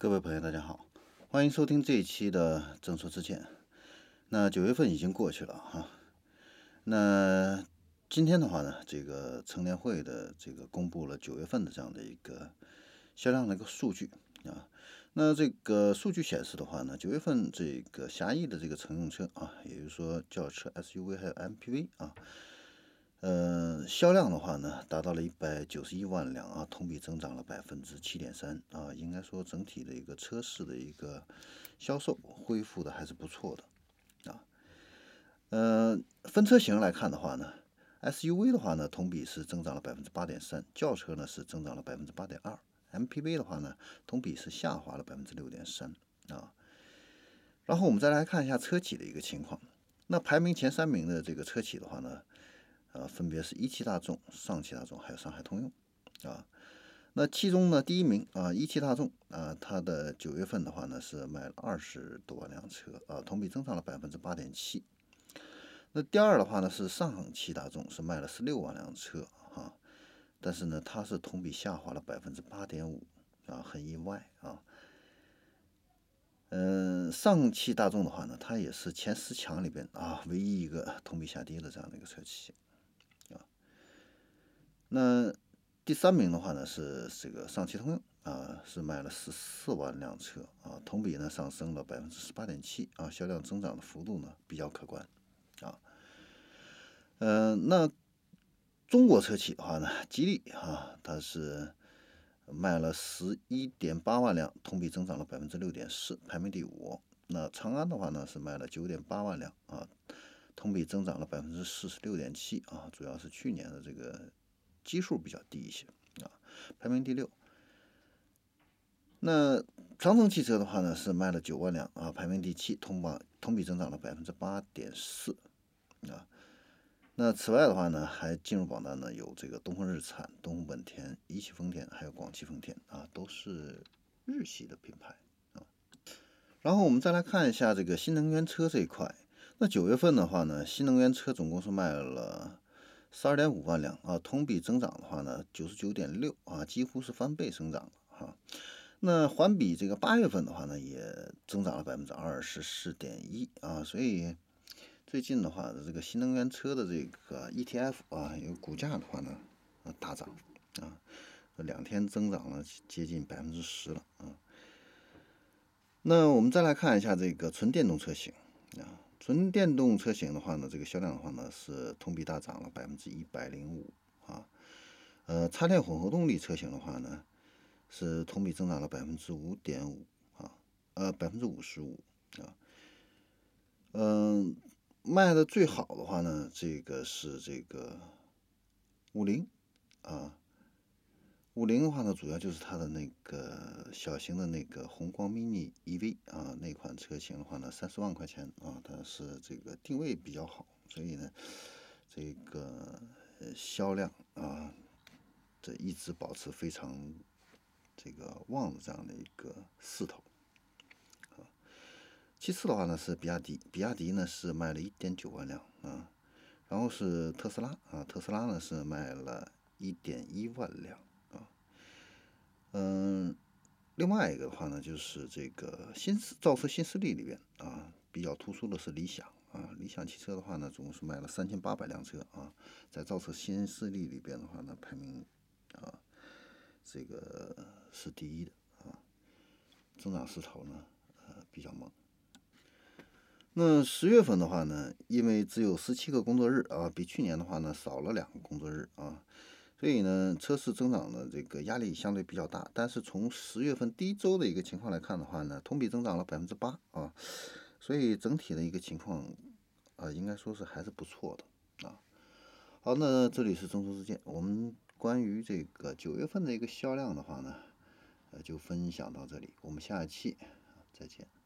各位朋友，大家好，欢迎收听这一期的正说之见。那九月份已经过去了哈，那今天的话呢，这个成联会的这个公布了九月份的这样的一个销量的一个数据啊。那这个数据显示的话呢，九月份这个狭义的这个乘用车啊，也就是说轿车、SUV 还有 MPV 啊。呃，销量的话呢，达到了一百九十一万辆啊，同比增长了百分之七点三啊，应该说整体的一个车市的一个销售恢复的还是不错的啊。呃，分车型来看的话呢，SUV 的话呢，同比是增长了百分之八点三，轿车呢是增长了百分之八点二，MPV 的话呢，同比是下滑了百分之六点三啊。然后我们再来看一下车企的一个情况，那排名前三名的这个车企的话呢。啊，分别是一汽大众、上汽大众还有上海通用，啊，那其中呢，第一名啊，一汽大众啊，它的九月份的话呢是卖了二十多万辆车啊，同比增长了百分之八点七。那第二的话呢是上汽大众，是卖了十六万辆车啊，但是呢它是同比下滑了百分之八点五啊，很意外啊。嗯，上汽大众的话呢，它也是前十强里边啊唯一一个同比下跌的这样的一个车企。那第三名的话呢是这个上汽通用啊，是卖了十四万辆车啊，同比呢上升了百分之十八点七啊，销量增长的幅度呢比较可观啊。嗯，那中国车企的话呢，吉利啊，它是卖了十一点八万辆，同比增长了百分之六点四，排名第五。那长安的话呢是卖了九点八万辆啊，同比增长了百分之四十六点七啊，主要是去年的这个。基数比较低一些啊，排名第六。那长城汽车的话呢，是卖了九万辆啊，排名第七，同榜同比增长了百分之八点四啊。那此外的话呢，还进入榜单呢有这个东风日产、东风本田、一汽丰田，还有广汽丰田啊，都是日系的品牌啊。然后我们再来看一下这个新能源车这一块，那九月份的话呢，新能源车总共是卖了。十二点五万辆啊，同比增长的话呢，九十九点六啊，几乎是翻倍增长了哈。那环比这个八月份的话呢，也增长了百分之二十四点一啊。所以最近的话，这个新能源车的这个 ETF 啊，有股价的话呢，大涨啊，两天增长了接近百分之十了啊。那我们再来看一下这个纯电动车型啊。纯电动车型的话呢，这个销量的话呢是同比大涨了百分之一百零五啊。呃，插电混合动力车型的话呢，是同比增长了百分之五点五啊，呃，百分之五十五啊。嗯，卖的最好的话呢，这个是这个五菱啊。五菱的话呢，主要就是它的那个小型的那个宏光 mini EV 啊，那款车型的话呢，三十万块钱啊，它是这个定位比较好，所以呢，这个销量啊，这一直保持非常这个旺的这样的一个势头啊。其次的话呢是比亚迪，比亚迪呢是卖了一点九万辆啊，然后是特斯拉啊，特斯拉呢是卖了一点一万辆。嗯，另外一个的话呢，就是这个新造车新势力里边啊，比较突出的是理想啊。理想汽车的话呢，总共是卖了三千八百辆车啊，在造车新势力里边的话呢，排名啊，这个是第一的啊，增长势头呢，呃，比较猛。那十月份的话呢，因为只有十七个工作日啊，比去年的话呢，少了两个工作日啊。所以呢，车市增长的这个压力相对比较大，但是从十月份第一周的一个情况来看的话呢，同比增长了百分之八啊，所以整体的一个情况啊，应该说是还是不错的啊。好，那这里是中州之见，我们关于这个九月份的一个销量的话呢，呃，就分享到这里，我们下一期再见。